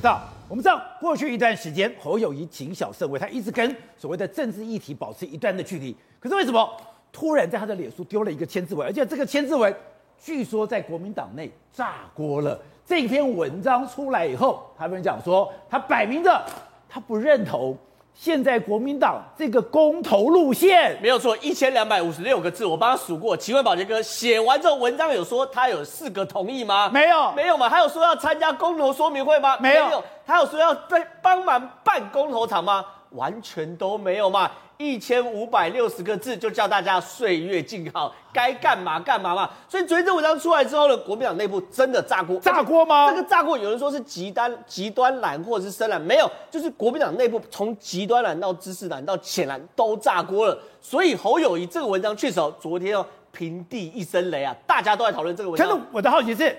到我们知道，过去一段时间，侯友谊谨小慎微，他一直跟所谓的政治议题保持一段的距离。可是为什么突然在他的脸书丢了一个千字文？而且这个千字文据说在国民党内炸锅了。这篇文章出来以后，他们讲说，他摆明着他不认同。现在国民党这个公投路线没有错，一千两百五十六个字，我帮他数过。请问宝杰哥，写完这个文章有说他有四个同意吗？没有，没有嘛？还有说要参加公投说明会吗？没有，没有。还有说要在帮忙办公投场吗？完全都没有嘛。一千五百六十个字就叫大家岁月静好，该干嘛干嘛嘛。所以昨天这文章出来之后呢，国民党内部真的炸锅，炸锅吗？这个炸锅有人说是极端极端蓝或者是深蓝，没有，就是国民党内部从极端蓝到知识蓝到浅蓝都炸锅了。所以侯友谊这个文章确实昨天哦平地一声雷啊，大家都在讨论这个文章。可是我的好奇是。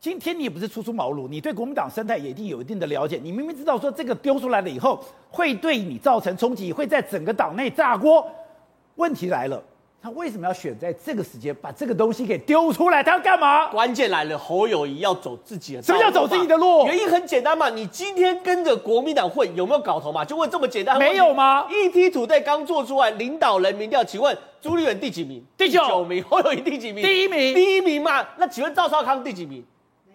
今天你也不是初出茅庐，你对国民党生态也一定有一定的了解。你明明知道说这个丢出来了以后会对你造成冲击，会在整个党内炸锅。问题来了，他为什么要选在这个时间把这个东西给丢出来？他要干嘛？关键来了，侯友谊要走自己的。什么叫走自己的路？原因很简单嘛，你今天跟着国民党混有没有搞头嘛？就问这么简单。没有吗？ETtoday 刚做出来领导人民调，请问朱立伦第几名？第九名。侯友谊第几名？第一名。第一名嘛？那请问赵少康第几名？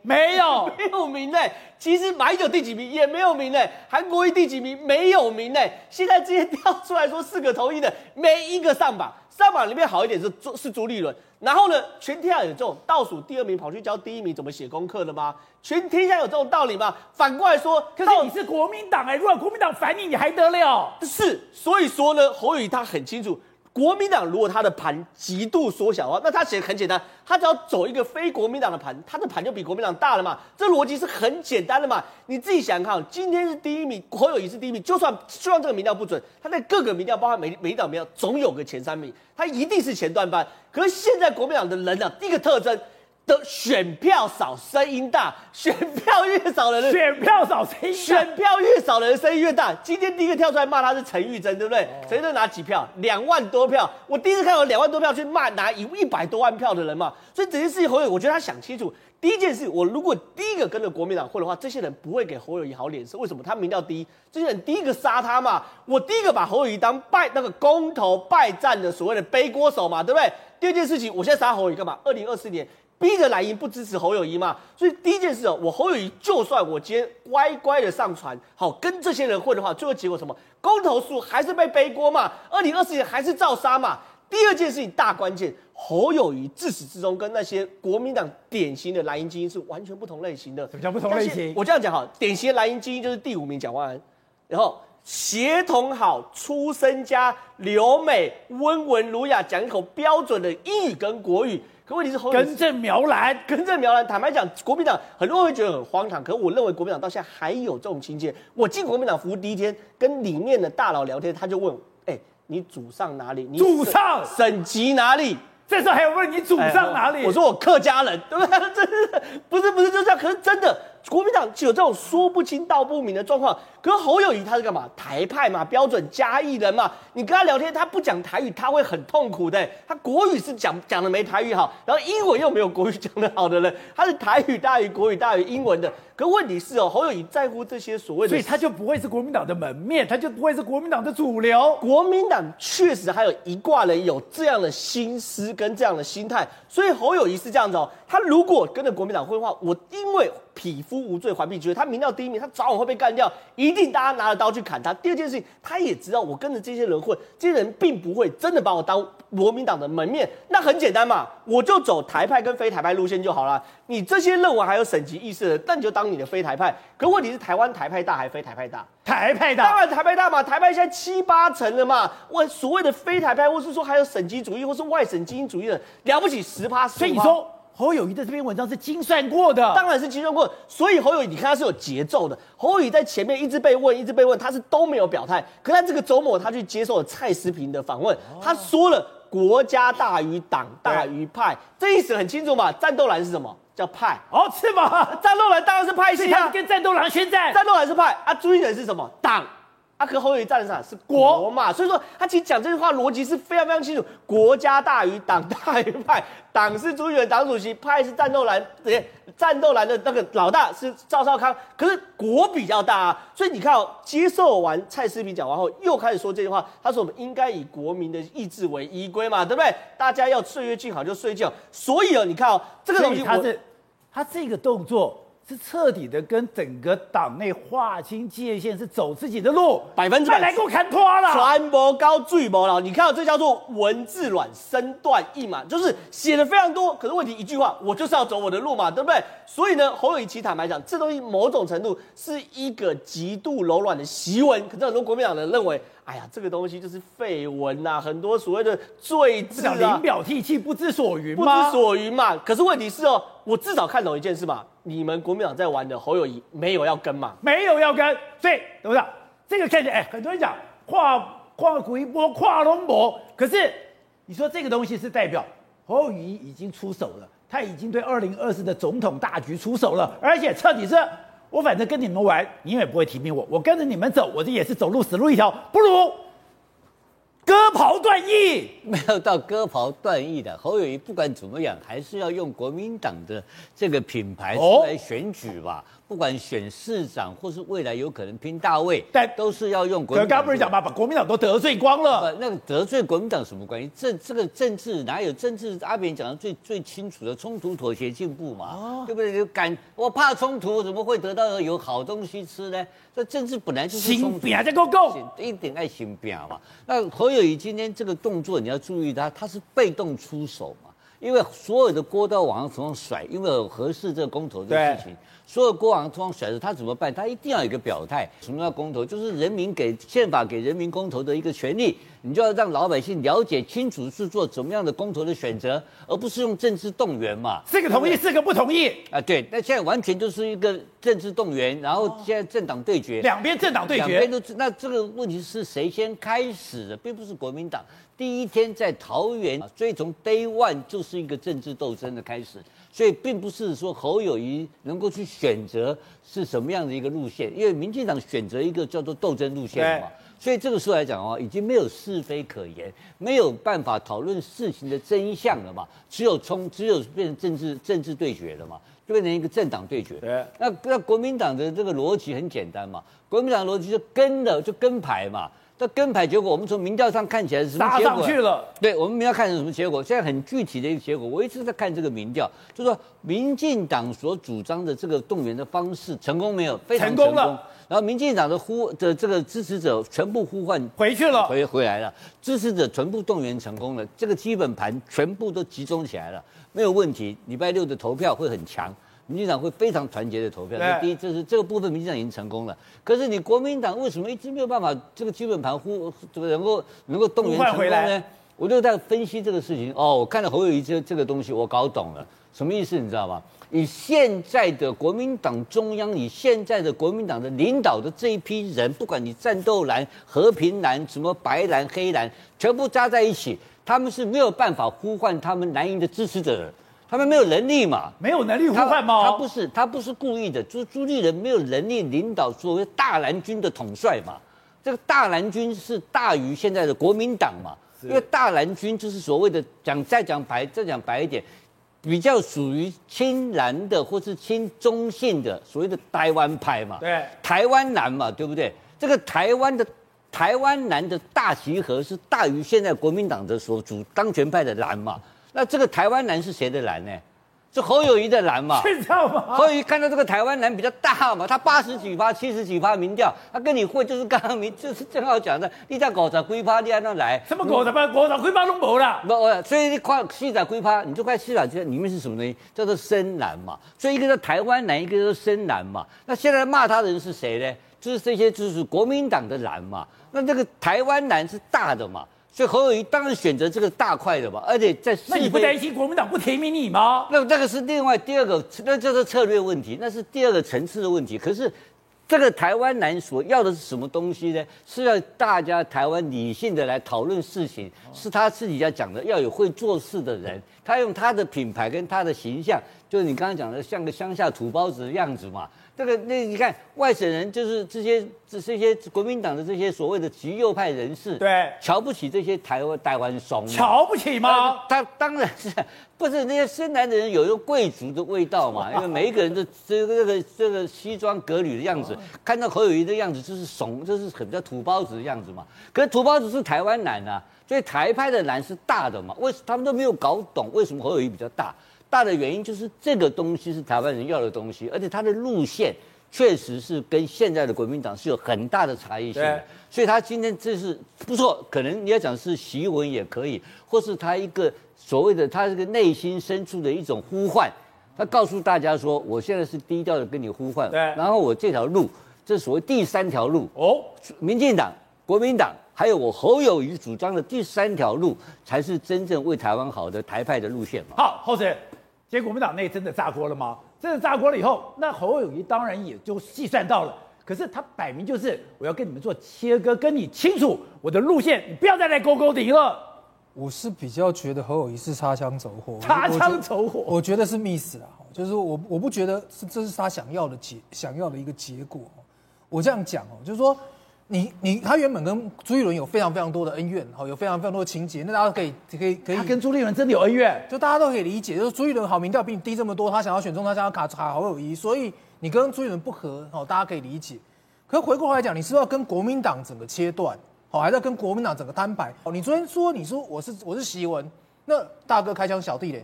没有，没有名呢。其实马英九第几名也没有名呢。韩国瑜第几名没有名呢。现在直接跳出来说四个同意的，没一个上榜。上榜里面好一点是朱是朱立伦。然后呢，全天下有这种倒数第二名跑去教第一名怎么写功课的吗？全天下有这种道理吗？反过来说，可是你是国民党哎，如果国民党反你，你还得了？是，所以说呢，侯友宜他很清楚。国民党如果他的盘极度缩小的话，那他写很简单，他只要走一个非国民党的盘，他的盘就比国民党大了嘛。这逻辑是很简单的嘛。你自己想想看，今天是第一名，国友谊是第一名，就算就算这个民调不准，他在各个民调，包括每每一档民调，总有个前三名，他一定是前段班。可是现在国民党的人呢、啊，第一个特征。的选票少，声音大。选票越少的人，选票少，声音大。选票越少的人，声音越大。今天第一个跳出来骂他是陈玉珍，对不对？陈玉珍拿几票？两万多票。我第一次看到两万多票去骂拿一一百多万票的人嘛。所以整件事情，侯友宜，我觉得他想清楚。第一件事，我如果第一个跟着国民党混的话，这些人不会给侯友谊好脸色。为什么？他民调第一，这些人第一个杀他嘛。我第一个把侯友谊当败那个公投败战的所谓的背锅手嘛，对不对？第二件事情，我现在杀侯友谊干嘛？二零二四年。逼着蓝营不支持侯友谊嘛，所以第一件事哦，我侯友谊就算我今天乖乖的上船，好跟这些人混的话，最后结果什么？公投数还是被背锅嘛，二零二四年还是照杀嘛。第二件事情大关键，侯友谊自始至终跟那些国民党典型的蓝营精英是完全不同类型的。什么叫不同类型？我这样讲哈，典型的蓝营精英就是第五名蒋万安，然后协同好，出身家，留美，温文儒雅，讲一口标准的英语跟国语。可问题是，根正苗蓝，根正苗蓝。坦白讲，国民党很多人会觉得很荒唐，可是我认为国民党到现在还有这种情节。我进国民党服务第一天，跟里面的大佬聊天，他就问：哎、欸，你祖上哪里？你祖上省级哪里？这时候还有问你祖上哪里？欸、我说我客家人，对不对？真是不是不是就这样？可是真的。国民党就有这种说不清道不明的状况，可是侯友谊他是干嘛？台派嘛，标准嘉义人嘛。你跟他聊天，他不讲台语，他会很痛苦的。他国语是讲讲的没台语好，然后英文又没有国语讲的好的人，他是台语大于国语大于英文的。可问题是哦，侯友谊在乎这些所谓的，所以他就不会是国民党的门面，他就不会是国民党的主流。国民党确实还有一挂人有这样的心思跟这样的心态，所以侯友谊是这样子哦。他如果跟着国民党混的话，我因为。匹夫无罪，还必觉得他民调第一名，他早晚会被干掉，一定大家拿着刀去砍他。第二件事情，他也知道我跟着这些人混，这些人并不会真的把我当国民党的门面。那很简单嘛，我就走台派跟非台派路线就好了。你这些认为还有省级意识的，那你就当你的非台派。可问题是，台湾台派大还非台派大？台派大，当然台派大嘛。台派现在七八成了嘛。我所谓的非台派，或是说还有省级主义，或是外省精英主义的，了不起十趴十趴。所以你说。侯友谊的这篇文章是精算过的，当然是精算过。所以侯友谊，你看他是有节奏的。侯友谊在前面一直被问，一直被问，他是都没有表态。可是他这个周末，他去接受了蔡思平的访问，他说了“国家大于党，大于派”，这意思很清楚嘛。战斗蓝是什么？叫派哦，是吗？战斗蓝当然是派系啊，跟战斗蓝宣战。战斗蓝是派啊，朱立伦是什么？党。阿克侯友宜站的啥？是国嘛？所以说他其实讲这句话逻辑是非常非常清楚，国家大于党大于派，党是朱立伦党主席，派是战斗蓝，对，战斗蓝的那个老大是赵少康，可是国比较大啊，所以你看哦，接受完蔡思平讲完后，又开始说这句话，他说我们应该以国民的意志为依归嘛，对不对？大家要岁月静好就睡觉，所以哦，你看哦，这个东西他是他这个动作。是彻底的跟整个党内划清界限，是走自己的路，百分之百来给我看破了。传播高，最薄了。你看到这叫做文字软，身段硬嘛，就是写的非常多。可是问题一句话，我就是要走我的路嘛，对不对？所以呢，侯友谊其坦白讲，这东西某种程度是一个极度柔软的檄文。可是很多国民党人认为，哎呀，这个东西就是废文呐，很多所谓的罪字啊，临表涕泣，不知所云，不知所云嘛。可是问题是哦，我至少看懂一件事嘛。你们国民党在玩的侯友谊没有要跟嘛？没有要跟，所以董事长这个看起来，哎，很多人讲跨跨古一波跨龙博，可是你说这个东西是代表侯友谊已经出手了，他已经对二零二四的总统大局出手了，而且彻底是，我反正跟你们玩，你也不会提名我，我跟着你们走，我这也是走路死路一条，不如。割袍断义，没有到割袍断义的侯友谊，不管怎么样，还是要用国民党的这个品牌出来选举吧。哦不管选市长或是未来有可能拼大位，但都是要用国民党。刚刚不是讲嘛，把国民党都得罪光了。那个得罪国民党什么关系？这这个政治哪有政治？阿扁讲的最最清楚的，冲突、妥协、进步嘛，哦、对不对？就敢我怕冲突，怎么会得到有好东西吃呢？这政治本来就是。心病在够够，一点爱心病嘛。那侯友谊今天这个动作，你要注意他，他是被动出手嘛，因为所有的锅都要往上甩，因为有核四这个公投的事情。所有国王通常选择他怎么办？他一定要有一个表态。什么叫公投？就是人民给宪法给人民公投的一个权利。你就要让老百姓了解清楚是做怎么样的公投的选择，而不是用政治动员嘛。四个同意，四个不同意啊？对，那现在完全就是一个政治动员，然后现在政党对决，两边政党对决，两边都。那这个问题是谁先开始的？并不是国民党第一天在桃园，所以从 day one 就是一个政治斗争的开始。所以并不是说侯友谊能够去选择是什么样的一个路线，因为民进党选择一个叫做斗争路线嘛。所以这个时候来讲的话，已经没有是非可言，没有办法讨论事情的真相了嘛。只有冲，只有变成政治政治对决了嘛，就变成一个政党对决。对。那那国民党的这个逻辑很简单嘛，国民党逻辑就跟的就跟牌嘛。那跟牌结果，我们从民调上看起来是什么结果？上去了。对，我们民调看成什么结果？现在很具体的一个结果，我一直在看这个民调，就是说民进党所主张的这个动员的方式成功没有？非常成功。成功了。然后民进党的呼的这个支持者全部呼唤回去了，回回来了，支持者全部动员成功了，这个基本盘全部都集中起来了，没有问题。礼拜六的投票会很强。民进党会非常团结的投票。第一，这是这个部分，民进党已经成功了。可是你国民党为什么一直没有办法这个基本盘呼这个能够能够动员成功呢？我就在分析这个事情。哦，我看了侯友宜这这个东西，我搞懂了，什么意思？你知道吗？以现在的国民党中央，以现在的国民党的领导的这一批人，不管你战斗蓝、和平蓝、什么白蓝、黑蓝，全部加在一起，他们是没有办法呼唤他们蓝营的支持者的。他们没有能力嘛？没有能力呼唤吗？他不是，他不是故意的。朱朱立人没有能力领导所谓大蓝军的统帅嘛？这个大蓝军是大于现在的国民党嘛？因为大蓝军就是所谓的讲再讲白再讲白一点，比较属于亲蓝的或是亲中性的所谓的台湾派嘛？对，台湾蓝嘛，对不对？这个台湾的台湾蓝的大集合是大于现在国民党的所主当权派的蓝嘛？那这个台湾蓝是谁的蓝呢？是侯友谊的蓝嘛？是这样吗？侯友谊看到这个台湾蓝比较大嘛，他八十几趴、七十几趴民调，他跟你混就是刚刚民就是正好讲的，你在搞啥龟趴，你还那来？什么搞啥趴？搞啥龟趴都没了。不，所以你快细仔龟趴，你就快细仔这里面是什么东西？叫做深蓝嘛。所以一个叫台湾蓝，一个叫深蓝嘛。那现在骂他的人是谁呢？就是这些就是国民党的蓝嘛。那这个台湾蓝是大的嘛？所以侯友宜当然选择这个大块的嘛，而且在那你不担心国民党不提名你吗？那那个是另外第二个，那叫做策略问题，那是第二个层次的问题。可是这个台湾男所要的是什么东西呢？是要大家台湾理性的来讨论事情，是他自己要讲的，要有会做事的人，他用他的品牌跟他的形象，就是你刚刚讲的像个乡下土包子的样子嘛。这个那你看外省人就是这些这这些国民党的这些所谓的极右派人士，对，瞧不起这些台湾台湾怂，瞧不起吗？他当然是不是那些深蓝的人有一个贵族的味道嘛？因为每一个人的这个这个这个西装革履的样子，看到侯友谊的样子就是怂，就是很叫土包子的样子嘛。可是土包子是台湾男啊，所以台派的男是大的嘛？为什么他们都没有搞懂为什么侯友谊比较大？大的原因就是这个东西是台湾人要的东西，而且它的路线确实是跟现在的国民党是有很大的差异性的。所以他今天这是不错，可能你要讲是檄文也可以，或是他一个所谓的他这个内心深处的一种呼唤，他告诉大家说，我现在是低调的跟你呼唤，对，然后我这条路，这所谓第三条路哦，民进党、国民党。还有我侯友宜主张的第三条路，才是真正为台湾好的台派的路线嘛。好，侯姐，结果国民党内真的炸锅了吗？真的炸锅了以后，那侯友谊当然也就计算到了。可是他摆明就是我要跟你们做切割，跟你清楚我的路线，你不要再来勾勾顶了。我是比较觉得侯友谊是擦枪走火，擦枪走火，我觉得是 miss 了，就是我我不觉得是这是他想要的结想要的一个结果。我这样讲哦，就是说。你你他原本跟朱立伦有非常非常多的恩怨，好，有非常非常多的情节，那大家可以可以可以。他跟朱立伦真的有恩怨，就大家都可以理解，就是朱立伦好民调比你低这么多，他想要选中，他想要卡卡侯友谊，所以你跟朱立伦不合，好，大家可以理解。可回过头来讲，你是不是要跟国民党整个切断，好，还是要跟国民党整个摊牌？哦，你昨天说你说我是我是习文，那大哥开枪小弟嘞，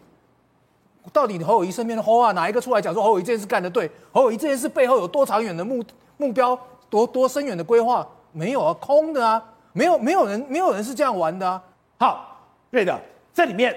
到底侯友谊身边的侯啊哪一个出来讲说侯友谊这件事干得对？侯友谊这件事背后有多长远的目目标？多多深远的规划没有啊，空的啊，没有没有人没有人是这样玩的啊。好，对的，这里面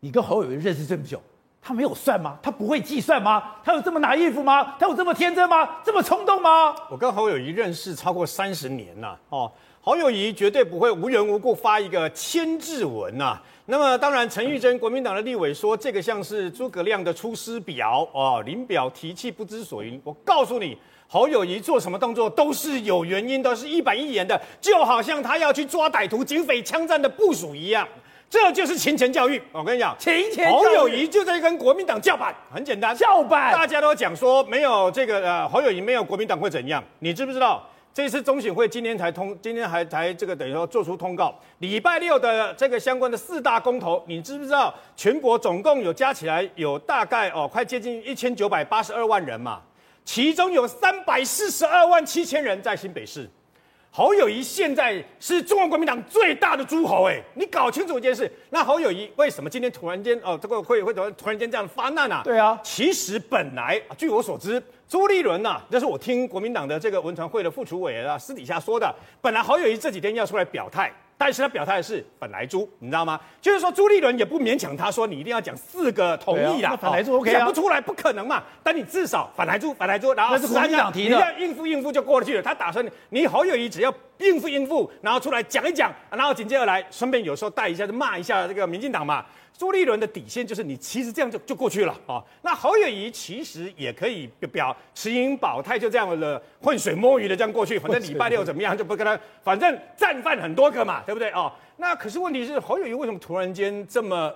你跟侯友谊认识这么久，他没有算吗？他不会计算吗？他有这么拿衣服吗？他有这么天真吗？这么冲动吗？我跟侯友谊认识超过三十年了哦，侯友谊绝对不会无缘无故发一个千字文呐。那么当然，陈玉珍国民党的立委说这个像是诸葛亮的出师表哦，临表提气不知所云。我告诉你。侯友谊做什么动作都是有原因，的是一板一眼的，就好像他要去抓歹徒、警匪枪战的部署一样，这就是勤前教育。我跟你讲，勤前侯友谊就在跟国民党叫板，很简单，叫板。大家都讲说没有这个呃，侯友谊没有国民党会怎样？你知不知道？这次中选会今天才通，今天还才这个等于说做出通告，礼拜六的这个相关的四大公投，你知不知道？全国总共有加起来有大概哦，快接近一千九百八十二万人嘛。其中有三百四十二万七千人在新北市，侯友谊现在是中国国民党最大的诸侯，哎，你搞清楚一件事，那侯友谊为什么今天突然间哦，这个会会突然突然间这样发难啊？对啊，其实本来据我所知，朱立伦呐，这是我听国民党的这个文传会的副主委啊私底下说的，本来侯友谊这几天要出来表态。但是他表态的是本来猪，你知道吗？就是说朱立伦也不勉强他说你一定要讲四个同意啦，反莱猪 OK 啊，讲不出来不可能嘛。但你至少反莱猪，反莱猪，然后那是国民党提的，你要应付应付就过去了。他打算你侯友谊只要应付应付，然后出来讲一讲，然后紧接着来顺便有时候带一下就骂一下这个民进党嘛。朱立伦的底线就是你其实这样就就过去了啊、哦。那侯友谊其实也可以表持盈保泰，就这样的浑水摸鱼的这样过去，反正礼拜六怎么样就不跟他，反正战犯很多个嘛，对不对哦？那可是问题是侯友谊为什么突然间这么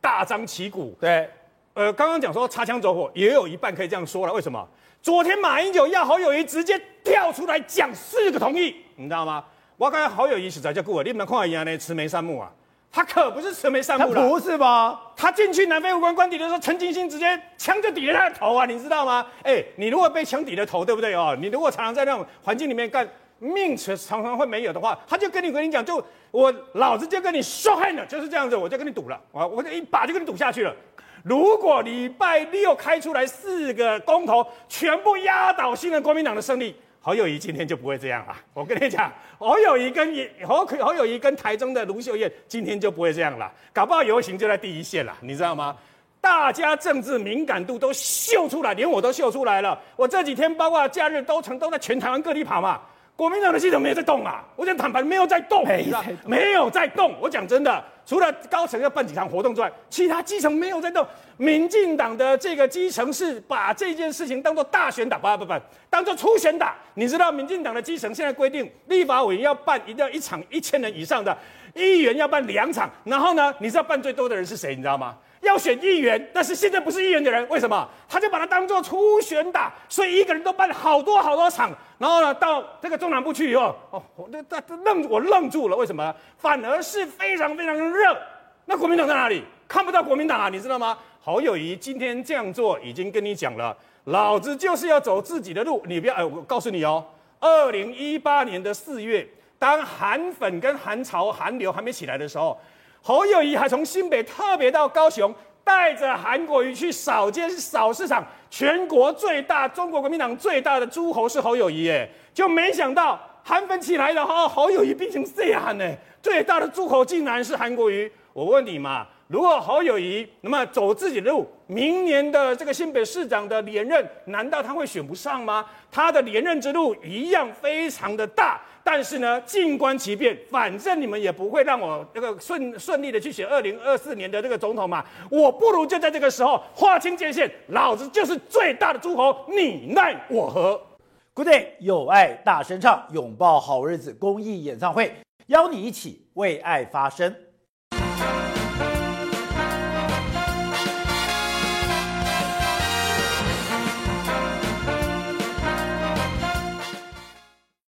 大张旗鼓？对，呃，刚刚讲说擦枪走火，也有一半可以这样说了。为什么？昨天马英九要侯友谊直接跳出来讲四个同意，你知道吗？我刚才侯友谊实在叫过，你们看一下呢，慈眉善目啊。他可不是慈眉善目的，不是吧？他进去南非武官官邸的时候，陈金星直接枪就抵着他的头啊，你知道吗？哎，你如果被枪抵着头，对不对哦？你如果常常在那种环境里面干，命常常会没有的话，他就跟你跟你讲，就我老子就跟你说恨了，就是这样子，我就跟你赌了，我我就一把就跟你赌下去了。如果礼拜六开出来四个公投，全部压倒性的国民党的胜利。侯友谊今天就不会这样了，我跟你讲，侯友谊跟侯侯友谊跟台中的卢秀燕今天就不会这样了，搞不好游行就在第一线了，你知道吗？大家政治敏感度都秀出来，连我都秀出来了。我这几天包括假日都成都在全台湾各地跑嘛。国民党的系统没有在动啊！我讲坦白，没有在动，没在动，没有在动。我讲真的，除了高层要办几场活动之外，其他基层没有在动。民进党的这个基层是把这件事情当做大选打，不不不，当做初选打。你知道，民进党的基层现在规定，立法委员要办一定要一场一千人以上的，议员要办两场。然后呢，你知道办最多的人是谁？你知道吗？要选议员，但是现在不是议员的人，为什么？他就把他当做初选打，所以一个人都办了好多好多场，然后呢，到这个中南部去以后，哦，我这这愣，我愣住了，为什么？反而是非常非常热。那国民党在哪里？看不到国民党啊，你知道吗？侯友宜今天这样做，已经跟你讲了，老子就是要走自己的路，你不要，哎，我告诉你哦，二零一八年的四月，当韩粉跟韩潮韩流还没起来的时候。侯友谊还从新北特别到高雄，带着韩国瑜去扫街扫市场。全国最大，中国国民党最大的诸侯是侯友谊，哎，就没想到韩粉起来了哈，侯友谊变成这样呢。最大的诸侯竟然是韩国瑜。我问你嘛，如果侯友谊那么走自己的路，明年的这个新北市长的连任，难道他会选不上吗？他的连任之路一样非常的大。但是呢，静观其变，反正你们也不会让我这个顺顺利的去选二零二四年的这个总统嘛。我不如就在这个时候划清界限，老子就是最大的诸侯，你奈我何？Good day，有爱大声唱，拥抱好日子公益演唱会，邀你一起为爱发声。